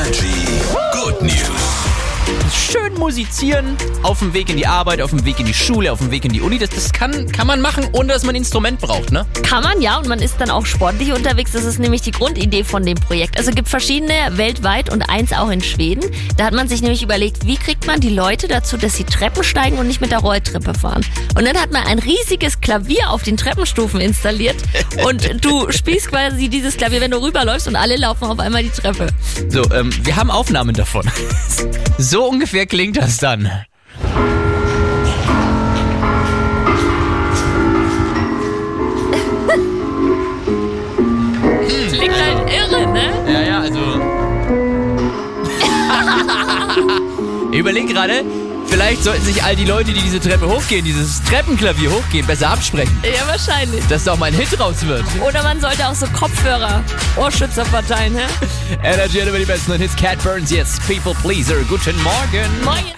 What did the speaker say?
Energy. Good News. Musizieren auf dem Weg in die Arbeit, auf dem Weg in die Schule, auf dem Weg in die Uni. Das, das kann, kann man machen, ohne dass man ein Instrument braucht, ne? Kann man ja und man ist dann auch sportlich unterwegs. Das ist nämlich die Grundidee von dem Projekt. Also es gibt verschiedene weltweit und eins auch in Schweden. Da hat man sich nämlich überlegt, wie kriegt man die Leute dazu, dass sie Treppen steigen und nicht mit der Rolltreppe fahren. Und dann hat man ein riesiges Klavier auf den Treppenstufen installiert und du spielst quasi dieses Klavier, wenn du rüberläufst und alle laufen auf einmal die Treppe. So, ähm, wir haben Aufnahmen davon. So ungefähr klingt das dann. Klingt halt irre, ne? Ja, ja, also. ich überlege gerade, vielleicht sollten sich all die Leute, die diese Treppe hochgehen, dieses Treppenklavier hochgehen, besser absprechen. Ja, wahrscheinlich. Dass da auch mal ein Hit raus wird. Oder man sollte auch so Kopfhörer, Ohrschützer verteilen, hä? Energy hat über die besten Hits. Cat Burns jetzt. People Pleaser. Guten Morgen. Moin.